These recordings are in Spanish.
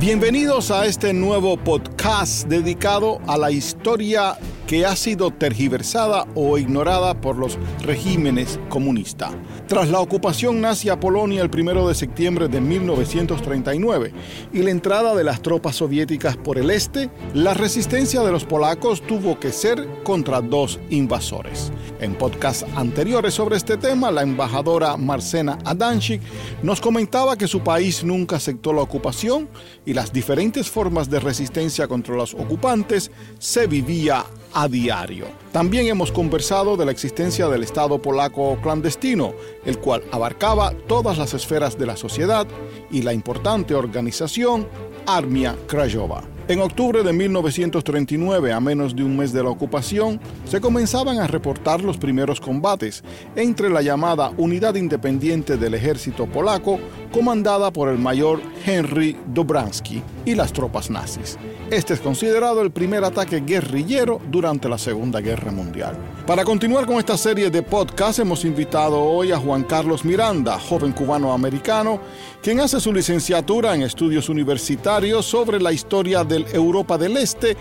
Bienvenidos a este nuevo podcast dedicado a la historia que ha sido tergiversada o ignorada por los regímenes comunistas. Tras la ocupación nazi a Polonia el 1 de septiembre de 1939 y la entrada de las tropas soviéticas por el este, la resistencia de los polacos tuvo que ser contra dos invasores. En podcasts anteriores sobre este tema, la embajadora Marcena Adanchik nos comentaba que su país nunca aceptó la ocupación y las diferentes formas de resistencia contra los ocupantes se vivía a diario. También hemos conversado de la existencia del Estado polaco clandestino, el cual abarcaba todas las esferas de la sociedad y la importante organización Armia Krajowa. En octubre de 1939, a menos de un mes de la ocupación, se comenzaban a reportar los primeros combates entre la llamada Unidad Independiente del Ejército Polaco, comandada por el mayor Henry Dobransky, y las tropas nazis. Este es considerado el primer ataque guerrillero durante la Segunda Guerra Mundial. Para continuar con esta serie de podcast hemos invitado hoy a Juan Carlos Miranda, joven cubano-americano, quien hace su licenciatura en estudios universitarios sobre la historia del Europa del Este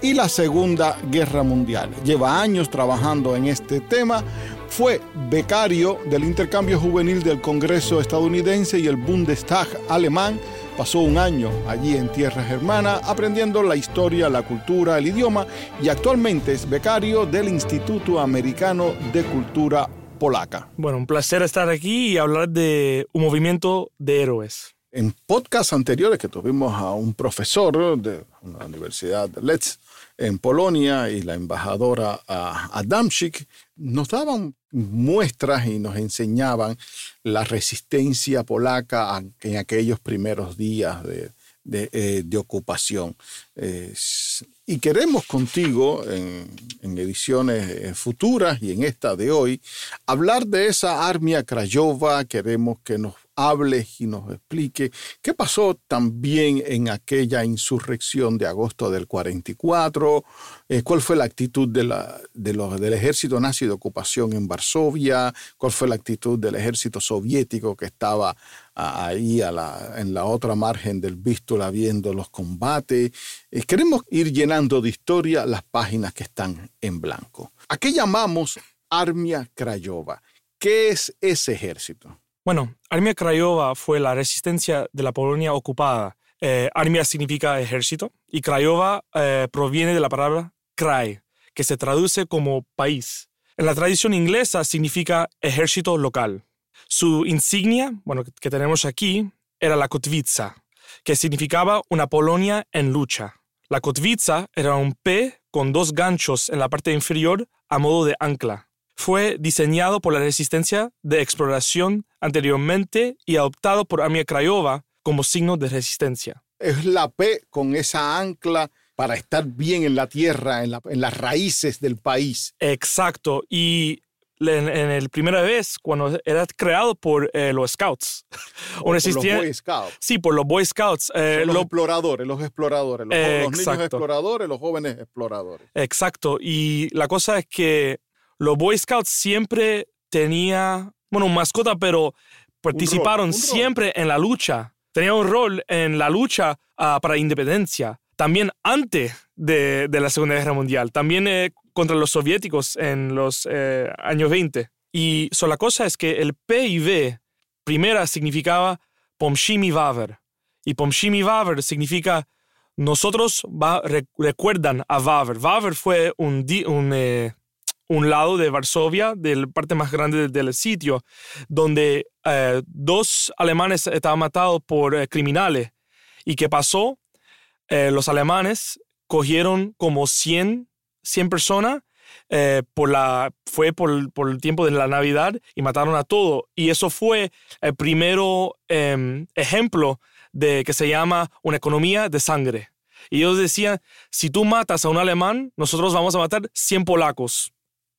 y la Segunda Guerra Mundial. Lleva años trabajando en este tema fue becario del intercambio juvenil del Congreso estadounidense y el Bundestag alemán. Pasó un año allí en tierra germana aprendiendo la historia, la cultura, el idioma y actualmente es becario del Instituto Americano de Cultura Polaca. Bueno, un placer estar aquí y hablar de un movimiento de héroes. En podcasts anteriores que tuvimos a un profesor de una universidad de Letz en Polonia y la embajadora Adamczyk nos daban muestras y nos enseñaban la resistencia polaca en aquellos primeros días de, eh, ocupación. y queremos contigo, en, en, ediciones eh, futuras y en esta de hoy, hablar de esa Armia Crayova. Queremos que nos hable y nos explique qué pasó también en aquella insurrección de agosto del 44, eh, cuál fue la actitud del ejército nazi de ocupación en Varsovia, cuál fue la actitud del ejército soviético que estaba ahí a la, en la otra margen del Vístula viendo los combates. Eh, queremos ir llenando de historia las páginas que están en blanco. ¿A qué llamamos Armia Crayova? ¿Qué es ese ejército? Bueno, Armia Craiova fue la resistencia de la Polonia ocupada. Eh, Armia significa ejército y Craiova eh, proviene de la palabra kraj, que se traduce como país. En la tradición inglesa significa ejército local. Su insignia, bueno, que tenemos aquí, era la kotwica, que significaba una Polonia en lucha. La kotwica era un P con dos ganchos en la parte inferior a modo de ancla fue diseñado por la resistencia de exploración anteriormente y adoptado por Armia Craiova como signo de resistencia. Es la P con esa ancla para estar bien en la tierra, en, las raíces del país. Exacto. Y en, la primera vez, cuando era creado por eh, los Scouts. O por los Boy Scouts. Sí, por los Boy Scouts. Eh, los exploradores, los exploradores, los, los niños exploradores, los jóvenes exploradores. Exacto. Y la cosa es que los Boy Scouts siempre tenía, bueno, mascota, pero participaron siempre en la lucha. Tenían un rol en la lucha ah, para la independencia. También antes de, la Segunda Guerra Mundial. También eh, contra los soviéticos en los eh, años 20. Y so, la cosa es que el PIV, primera, significaba Pomshimi Vaver. Y Pomshimi Vaver significa nosotros recuerdan a Vaver. Vaver fue un, un eh, un lado de Varsovia, de la parte más grande del sitio, donde eh, dos alemanes estaban matados por eh, criminales. ¿Y qué pasó? Eh, los alemanes cogieron como 100, 100 personas, por la, fue por, por, el tiempo de la Navidad y mataron a todo. Y eso fue el primer em, ejemplo de que se llama una economía de sangre. Y ellos decían, si tú matas a un alemán, nosotros vamos a matar 100 polacos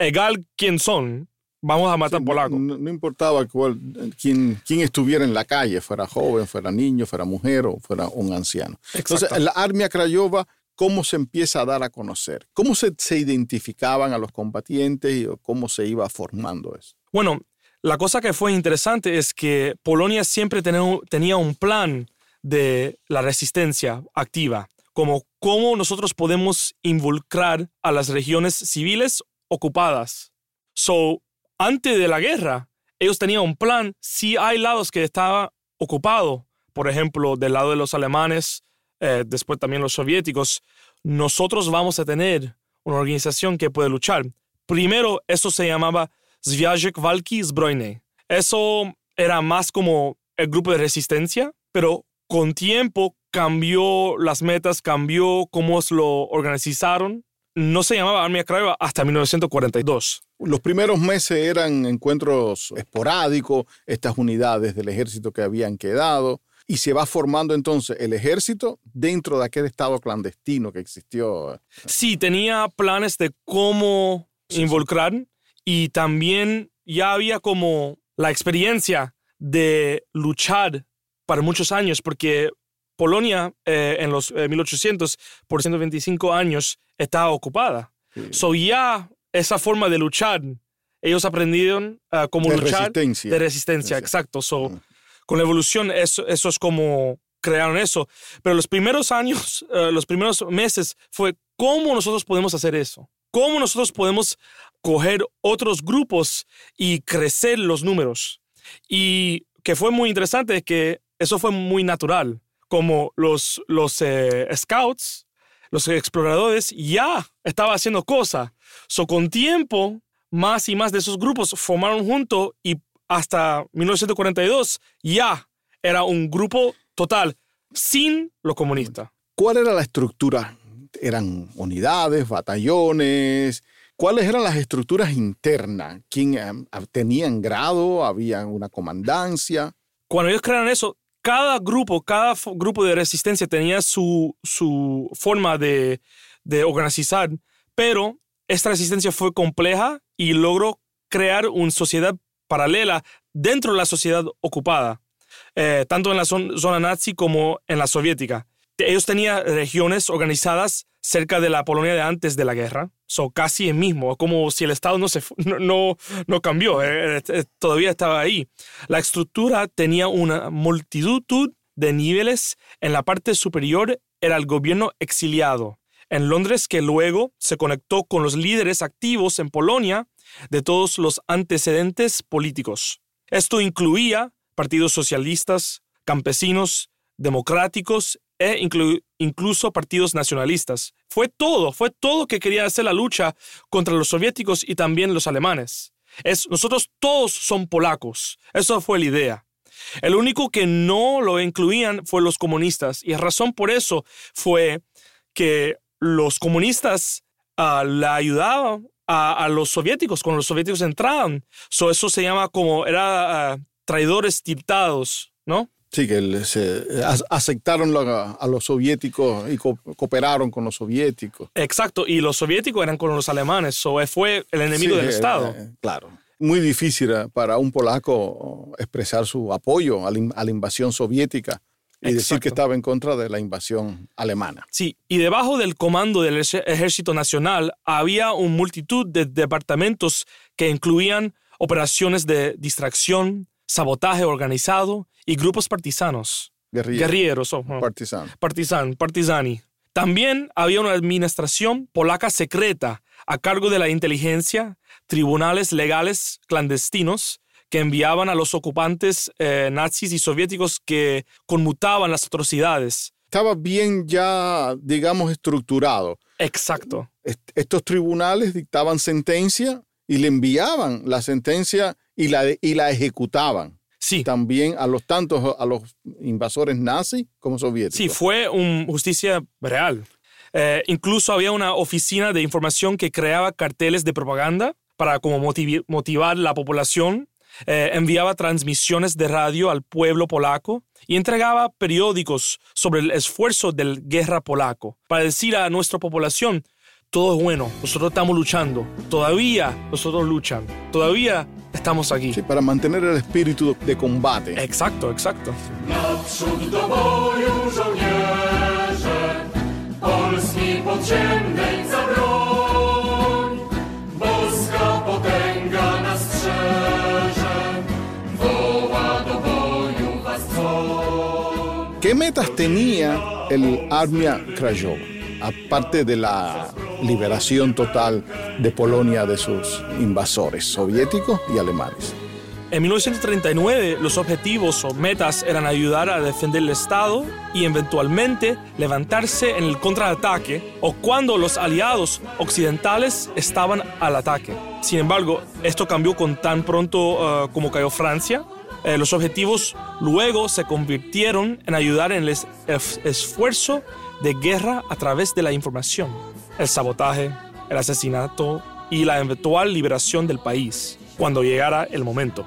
egal quién son, vamos a matar polacos. No, importaba cuál, quién, quién, estuviera en la calle, fuera joven, fuera niño, fuera mujer o fuera un anciano. Entonces, la Armia Crayova, ¿cómo se empieza a dar a conocer? ¿Cómo se, se identificaban a los combatientes y cómo se iba formando eso? Bueno, la cosa que fue interesante es que Polonia siempre tenía, tenía un plan de la resistencia activa, como cómo nosotros podemos involucrar a las regiones civiles ocupadas. So, antes de la guerra, ellos tenían un plan si hay lados que estaban ocupados, por ejemplo, del lado de los alemanes, eh, después también los soviéticos, nosotros vamos a tener una organización que puede luchar. Primero, eso se llamaba Związek Walki Zbrojnej. Eso era más como el grupo de resistencia, pero con tiempo cambió las metas, cambió cómo lo organizaron. No se llamaba Armia Krajowa hasta 1942. Los primeros meses eran encuentros esporádicos, estas unidades del ejército que habían quedado, y se va formando entonces el ejército dentro de aquel estado clandestino que existió. Sí, tenía planes de cómo involucrar y también ya había como la experiencia de luchar para muchos años, porque Polonia eh, en los 1800, eh, por 125 años, estaba ocupada. So ya esa forma de luchar, ellos aprendieron uh, cómo de luchar resistencia. de resistencia, exacto. So, Con la evolución, eso, eso es como crearon eso. Pero los primeros años, uh, los primeros meses, fue cómo nosotros podemos hacer eso. Cómo nosotros podemos coger otros grupos y crecer los números. Y que fue muy interesante que eso fue muy natural. Como los, los eh, scouts, los exploradores ya estaban haciendo cosas. So, con tiempo, más y más de esos grupos formaron juntos y hasta 1942 ya era un grupo total sin los comunistas. ¿Cuál era la estructura? ¿Eran unidades, batallones? ¿Cuáles eran las estructuras internas? ¿Quién eh, tenían grado? ¿Había una comandancia? Cuando ellos crearon eso, cada grupo, cada grupo de resistencia tenía su, su forma de, de organizar, pero esta resistencia fue compleja y logró crear una sociedad paralela dentro de la sociedad ocupada, eh, tanto en la zona nazi como en la soviética. Ellos tenían regiones organizadas cerca de la Polonia de antes de la guerra, son casi el mismo, como si el Estado no, se, no, no, cambió, eh, eh, todavía estaba ahí. La estructura tenía una multitud de niveles. En la parte superior era el gobierno exiliado en Londres que luego se conectó con los líderes activos en Polonia de todos los antecedentes políticos. Esto incluía partidos socialistas, campesinos, democráticos e incluso partidos nacionalistas. Fue todo, fue todo que quería hacer la lucha contra los soviéticos y también los alemanes. Es, nosotros todos son polacos. Eso fue la idea. El único que no lo incluían fue los comunistas y la razón por eso fue que los comunistas uh, la ayudaban a, los soviéticos cuando los soviéticos entraban. So, eso se llama como, era ah, traidores tiltados, ¿no? Sí, que se aceptaron a los soviéticos y cooperaron con los soviéticos. Exacto, y los soviéticos eran con los alemanes, so fue el enemigo del Estado. Eh, claro. Muy difícil eh, para un polaco expresar su apoyo a la, invasión soviética y decir que estaba en contra de la invasión alemana. Sí, y debajo del comando del Ejército Nacional había una multitud de departamentos que incluían operaciones de distracción, sabotaje organizado y grupos partisanos. Guerrilleros. Oh, oh. Partisan, partisani. También había una administración polaca secreta a cargo de la inteligencia, tribunales legales clandestinos que enviaban a los ocupantes eh, nazis y soviéticos que conmutaban las atrocidades. Estaba bien ya, digamos, estructurado. Exacto. estos tribunales dictaban sentencia y le enviaban la sentencia y la, y la ejecutaban. Sí. También a los tantos, a los invasores nazis como soviéticos. Sí, fue una justicia real. Eh, incluso había una oficina de información que creaba carteles de propaganda para como motivar la población. Eh, enviaba transmisiones de radio al pueblo polaco y entregaba periódicos sobre el esfuerzo de la guerra polaco para decir a nuestra población, todo es bueno, nosotros estamos luchando, todavía nosotros luchan, todavía estamos aquí. Sí, para mantener el espíritu de combate. Exacto, exacto. ¿Qué metas tenía el Armia Krajowa? Aparte de la liberación total de Polonia de sus invasores soviéticos y alemanes. En 1939, los objetivos o metas eran ayudar a defender el Estado y eventualmente levantarse en el contraataque o cuando los aliados occidentales estaban al ataque. Sin embargo, esto cambió con tan pronto uh, como cayó Francia. Eh, los objetivos luego se convirtieron en ayudar en el esfuerzo de guerra a través de la información, el sabotaje, el asesinato y la eventual liberación del país cuando llegara el momento.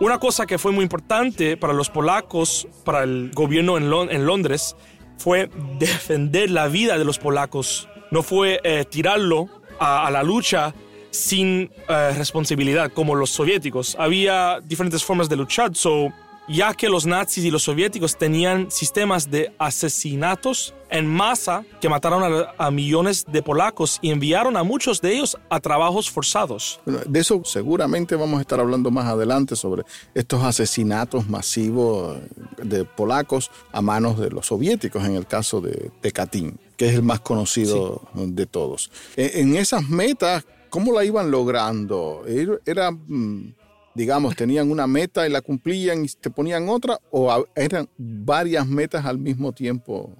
Una cosa que fue muy importante para los polacos, para el gobierno en, Londres, fue defender la vida de los polacos. No fue eh, tirarlo a, la lucha sin eh, responsabilidad como los soviéticos. Había diferentes formas de luchar. So, ya que los nazis y los soviéticos tenían sistemas de asesinatos en masa que mataron a, millones de polacos y enviaron a muchos de ellos a trabajos forzados. de eso seguramente vamos a estar hablando más adelante sobre estos asesinatos masivos de polacos a manos de los soviéticos en el caso de, de Katyn, que es el más conocido de todos. En, esas metas, ¿cómo la iban logrando? Era... Mm, digamos, tenían una meta y la cumplían y te ponían otra o eran varias metas al mismo tiempo?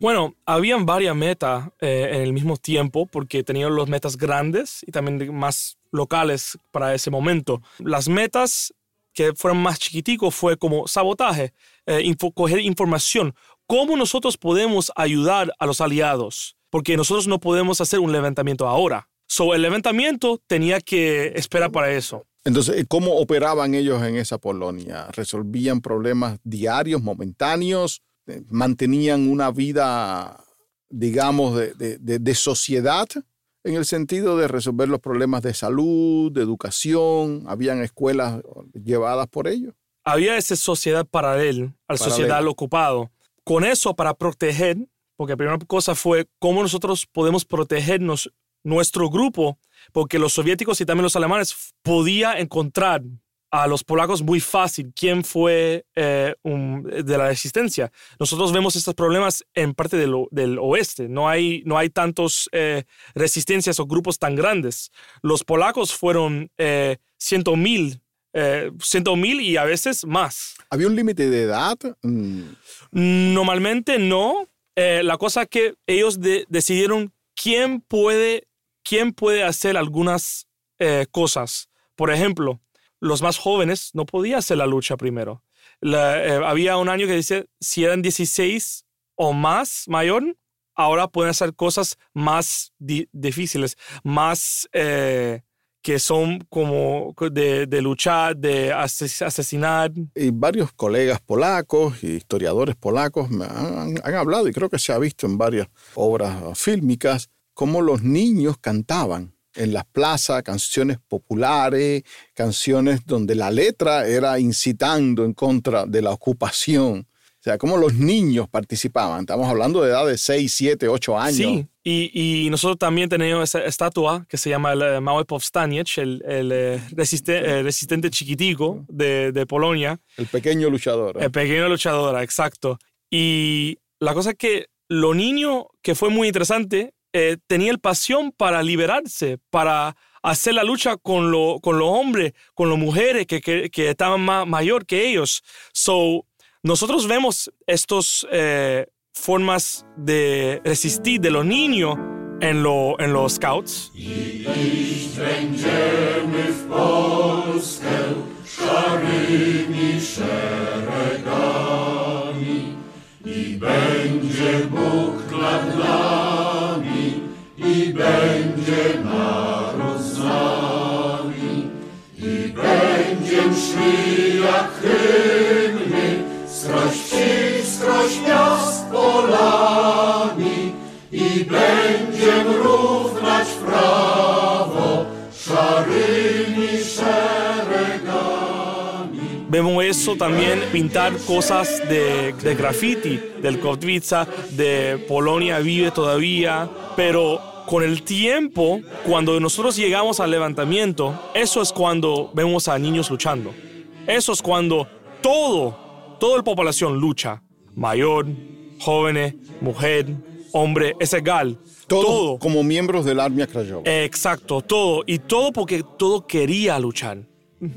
Bueno, habían varias metas eh, en el mismo tiempo porque tenían los metas grandes y también más locales para ese momento. Las metas que fueron más chiquiticos fue como sabotaje, eh, coger información. ¿Cómo nosotros podemos ayudar a los aliados? Porque nosotros no podemos hacer un levantamiento ahora. So, el levantamiento tenía que esperar para eso. Entonces, ¿cómo operaban ellos en esa Polonia? ¿Resolvían problemas diarios, momentáneos? Eh, ¿Mantenían una vida, digamos, de, sociedad? En el sentido de resolver los problemas de salud, de educación, ¿habían escuelas llevadas por ellos? Había esa sociedad paralela a la sociedad ocupado. Con eso, para proteger, porque la primera cosa fue cómo nosotros podemos protegernos nuestro grupo, porque los soviéticos y también los alemanes podían encontrar a los polacos muy fácil quién fue eh, de la resistencia. Nosotros vemos estos problemas en parte del, del oeste. No hay, no hay tantos eh, resistencias o grupos tan grandes. Los polacos fueron eh, ciento mil, ciento mil y a veces más. ¿Había un límite de edad? Mm. Normalmente no. la cosa que ellos decidieron quién puede quién puede hacer algunas eh, cosas. Por ejemplo, los más jóvenes no podían hacer la lucha primero. Eh, había un año que dice, si eran 16 o más mayor, ahora pueden hacer cosas más difíciles, más eh, que son como de, luchar, de asesinar. Y varios colegas polacos y historiadores polacos me han hablado, y creo que se ha visto en varias obras fílmicas, cómo los niños cantaban en las plazas canciones populares, canciones donde la letra era incitando en contra de la ocupación. O sea, cómo los niños participaban. Estamos hablando de edad de 6, 7, 8 años. Sí, y, nosotros también tenemos esa estatua que se llama el eh, Małe el, el eh, eh, resistente chiquitico de, de, Polonia. El pequeño luchador. El pequeño luchador, exacto. Y la cosa es que lo niño que fue muy interesante eh, tenía el pasión para liberarse, para hacer la lucha con, lo, con los hombres, con las mujeres que, que, estaban más mayor que ellos. So, nosotros vemos estas eh, formas de resistir de los niños en, lo, en los scouts. Będzie Bóg dla i Vemos eso también pintar cosas de, de graffiti, del Kotwica, de Polonia vive todavía, pero con el tiempo, cuando nosotros llegamos al levantamiento, eso es cuando vemos a niños luchando. Eso es cuando todo, toda la población lucha. mayor, jóvenes, mujer, hombre, es egal. Todo. como miembros del Armia Crayova. Exacto, todo. Y todo porque todo quería luchar.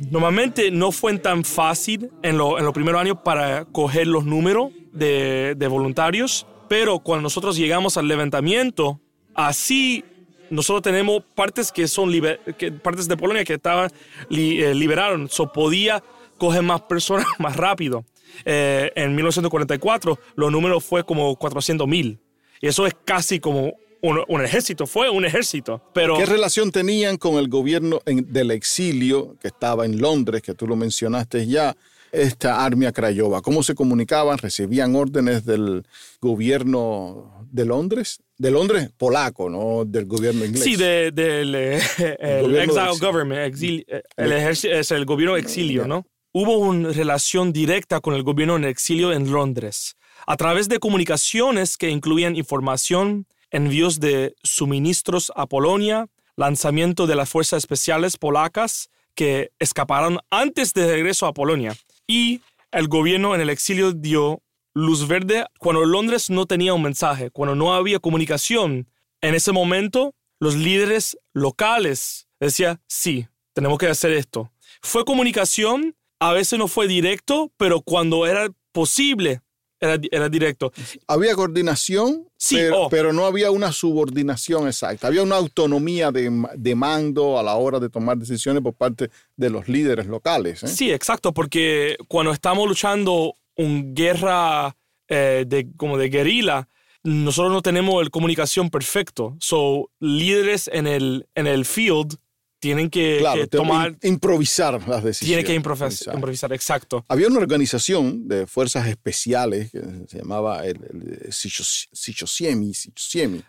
Normalmente no fue tan fácil en, lo- en los primeros años para coger los números de, de voluntarios, pero cuando nosotros llegamos al levantamiento, así nosotros tenemos partes que son que- partes de Polonia que estaban eh, liberaron, so podía coger más personas más rápido. Eh, en 1944 los números fue como 400 mil. Y eso es casi como un, ejército, fue un ejército. Pero ¿Qué relación tenían con el gobierno del exilio que estaba en Londres, que tú lo mencionaste ya, esta Armia Crayova? ¿Cómo se comunicaban? ¿Recibían órdenes del gobierno de Londres? De Londres polaco, no del gobierno inglés. Sí, de- del eh, exile exilio. government, exil- eh, el ejército es el gobierno exilio, ¿no? Hubo una relación directa con el gobierno en exilio en Londres, a través de comunicaciones que incluían información, envíos de suministros a Polonia, lanzamiento de las fuerzas especiales polacas que escaparon antes de regreso a Polonia, y el gobierno en el exilio dio luz verde cuando Londres no tenía un mensaje, cuando no había comunicación. En ese momento, los líderes locales decían, sí, tenemos que hacer esto. Fue comunicación, a veces no fue directo, pero cuando era posible, era, era directo. Había coordinación, Sí, pero, oh. pero no había una subordinación exacta. Había una autonomía de, de mando a la hora de tomar decisiones por parte de los líderes locales. ¿eh? Sí, exacto, porque cuando estamos luchando una guerra eh, de, como de guerrilla, nosotros no tenemos el comunicación perfecto. So, líderes en el, en el field tienen que, Claro, que te- tomar, im- improvisar las decisiones. tienen que improvisar, Improvisar. improvisar, exacto. Había una organización de fuerzas especiales que se llamaba el, el Sichos- Sichosiemi,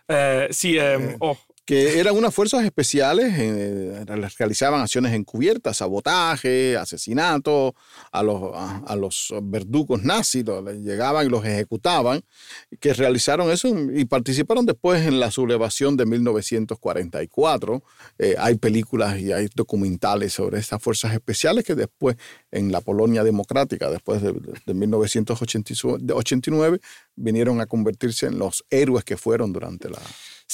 Eh, sí, em, oh, que eran unas fuerzas especiales, eh, las realizaban acciones encubiertas, sabotaje, asesinato, a los, a, a los verdugos nazis, llegaban y los ejecutaban, que realizaron eso y participaron después en la sublevación de 1944. Eh, hay películas y hay documentales sobre estas fuerzas especiales que después en la Polonia democrática, después de, de 1989, vinieron a convertirse en los héroes que fueron durante la...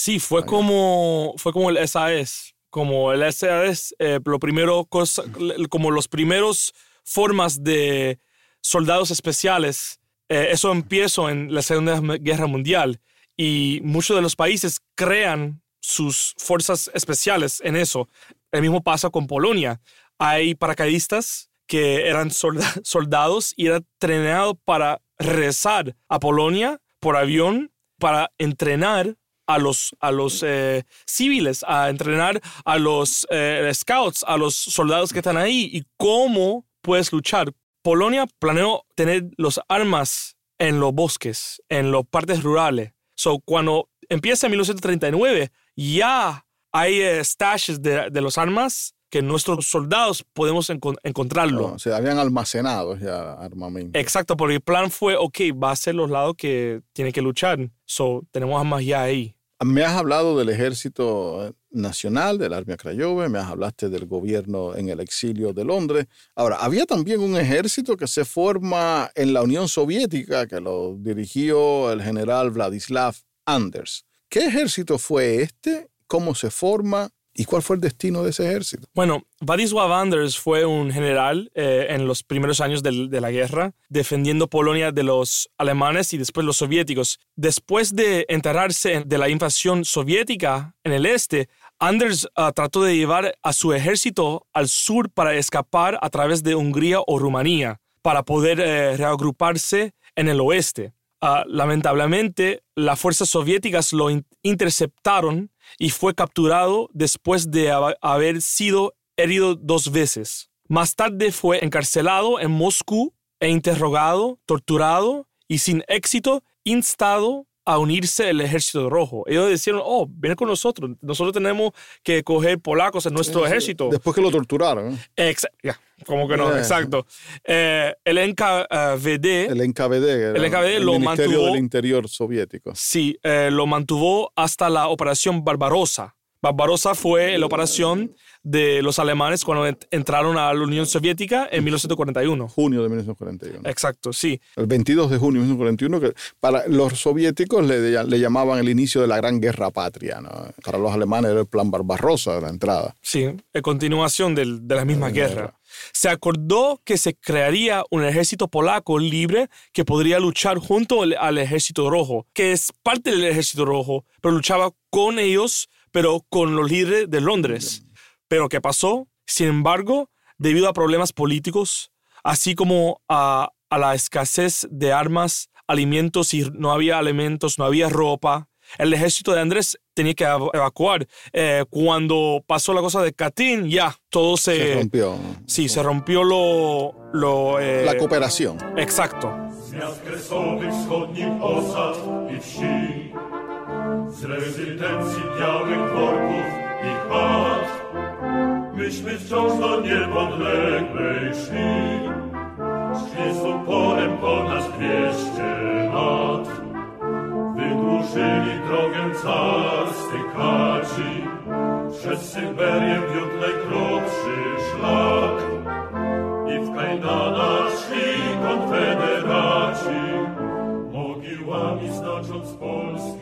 Sí, fue como, fue como el SAS. Como el SAS, eh, lo primero cosa, como los primeros formas de soldados especiales. eh, eso empezó en la Segunda Guerra Mundial y muchos de los países crean sus fuerzas especiales en eso. El mismo pasa con Polonia. Hay paracaidistas que eran solda- soldados y eran entrenados para regresar a Polonia por avión para entrenar a los, a los eh, civiles, a entrenar a los eh, scouts, a los soldados que están ahí y cómo puedes luchar. Polonia planeó tener los armas en los bosques, en las partes rurales. So, cuando empieza en 1939, ya hay eh, stashes de, de los armas que nuestros soldados podemos encon- encontrarlo. O sea, habían almacenado ya armamento. Exacto, porque el plan fue, ok, va a ser los lados que tienen que luchar. So, tenemos armas ya ahí. Me has hablado del ejército nacional, del Armia Crayova, me has hablaste del gobierno en el exilio de Londres. Ahora, había también un ejército que se forma en la Unión Soviética, que lo dirigió el general Vladislav Anders. ¿Qué ejército fue este? ¿Cómo se forma? ¿Y cuál fue el destino de ese ejército? Bueno, Vladislav Anders fue un general eh, en los primeros años de, la guerra, defendiendo Polonia de los alemanes y después los soviéticos. Después de enterarse en- de la invasión soviética en el este, Anders ah, trató de llevar a su ejército al sur para escapar a través de Hungría o Rumanía, para poder eh, reagruparse en el oeste. Ah, lamentablemente, las fuerzas soviéticas lo in- interceptaron y fue capturado después de hab- haber sido herido dos veces. Más tarde fue encarcelado en Moscú e interrogado, torturado y sin éxito instado a unirse al ejército rojo. Ellos decían, oh, ven con nosotros, nosotros tenemos que coger polacos en nuestro ejército. Después que lo torturaron, ¿eh? Exa- ya, como que no, Eh. exacto. Eh, el NKVD, el NKVD, El NKVD el lo Ministerio mantuvo- del Interior soviético. sí, eh, lo mantuvo hasta la Operación Barbarossa, Barbarossa fue la operación de los alemanes cuando entraron a la Unión Soviética en 1941. Junio de 1941. Exacto, sí. El 22 de junio de 1941, que para los soviéticos le, le llamaban el inicio de la Gran Guerra Patria. ¿no? Para los alemanes era el plan Barbarossa, la entrada. Sí, en continuación de la misma guerra. Se acordó que se crearía un ejército polaco libre que podría luchar junto al ejército rojo, que es parte del ejército rojo, pero luchaba con ellos, pero con los líderes de Londres. Pero ¿qué pasó? Sin embargo, debido a problemas políticos, así como a, la escasez de armas, alimentos y no había alimentos, no había ropa, el ejército de Andrés tenía que evacuar. Eh, cuando pasó la cosa de Katyn, ya, todo se... Se rompió. Sí, se rompió lo... lo eh, la cooperación. Exacto. Myśmy wciąż do niepodległej szli. Szli z uporem ponad dwieście lat. Wydłużyli drogę carstych kaci, przez Syberię wiódł najkrótszy szlak. I w kajdanach szli konfederaci, mogiłami znacząc Polski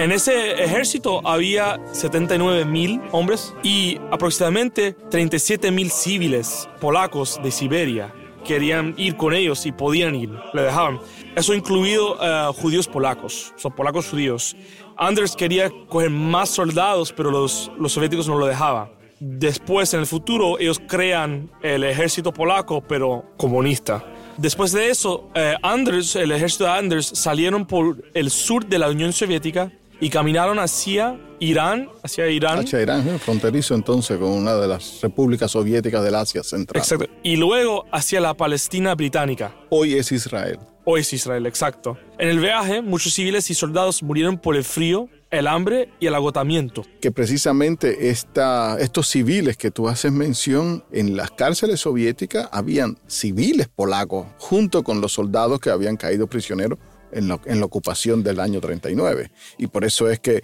En ese ejército había 79 mil hombres y aproximadamente 37 mil civiles polacos de Siberia. Querían ir con ellos y podían ir, le dejaban. Eso incluido uh, judíos polacos, son polacos judíos. Anders quería coger más soldados, pero los, los soviéticos no lo dejaban. Después, en el futuro, ellos crean el ejército polaco, pero comunista. Después de eso, eh, Anders, el ejército de Anders, salieron por el sur de la Unión Soviética y caminaron hacia Irán, hacia Irán. Hacia Irán, ¿eh? fronterizo entonces con una de las repúblicas soviéticas del Asia Central. Exacto. Y luego hacia la Palestina británica. Hoy es Israel. Hoy es Israel, exacto. En el viaje, muchos civiles y soldados murieron por el frío, el hambre y el agotamiento. Que precisamente esta, estos civiles que tú haces mención, en las cárceles soviéticas habían civiles polacos junto con los soldados que habían caído prisioneros en, la ocupación del año 39. Y por eso es que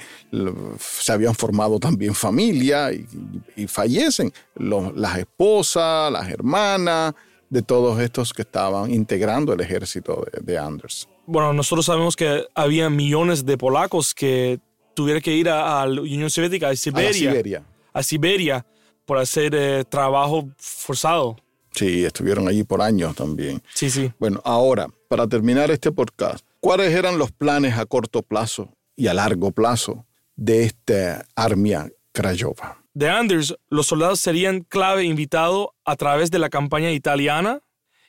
se habían formado también familias y, fallecen las esposas, las hermanas de todos estos que estaban integrando el ejército de, Anders. Bueno, nosotros sabemos que había millones de polacos que tuvieron que ir a, la Unión Soviética, a Siberia. A, Siberia. por hacer eh, trabajo forzado. Sí, estuvieron allí por años también. Sí, sí. Bueno, ahora, para terminar este podcast, ¿Cuáles eran los planes a corto plazo y a largo plazo de esta Armia Crayova? De Anders, los soldados serían clave invitado a través de la campaña italiana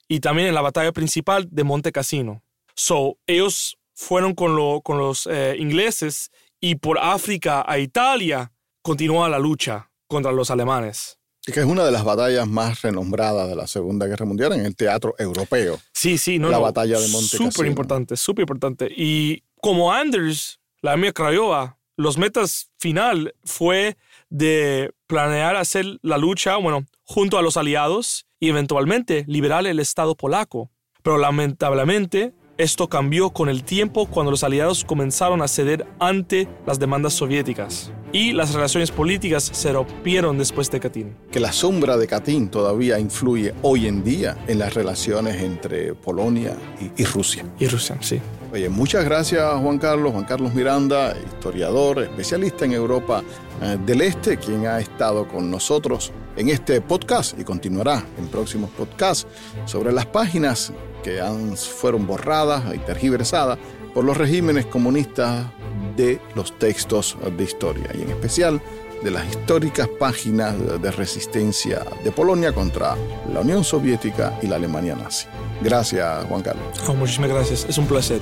y también en la batalla principal de Monte Cassino. So, ellos fueron con, los eh, ingleses y por África a Italia continúa la lucha contra los alemanes que es una de las batallas más renombradas de la Segunda Guerra Mundial en el teatro europeo. Sí, sí, no. La batalla de Monte Súper importante, súper importante. Y como Anders, la armia Craiova, los metas final fue de planear hacer la lucha, bueno, junto a los aliados y eventualmente liberar el Estado polaco. Pero lamentablemente esto cambió con el tiempo cuando los aliados comenzaron a ceder ante las demandas soviéticas y las relaciones políticas se rompieron después de Katyn. Que la sombra de Katyn todavía influye hoy en día en las relaciones entre Polonia y, Rusia. Y Rusia, sí. Oye, muchas gracias Juan Carlos, Juan Carlos Miranda, historiador, especialista en Europa eh, del Este, quien ha estado con nosotros en este podcast y continuará en próximos podcasts sobre las páginas que fueron borradas y tergiversadas por los regímenes comunistas de los textos de historia y en especial de las históricas páginas de resistencia de Polonia contra la Unión Soviética y la Alemania nazi. Gracias, Juan Carlos. Oh, muchísimas gracias, es un placer.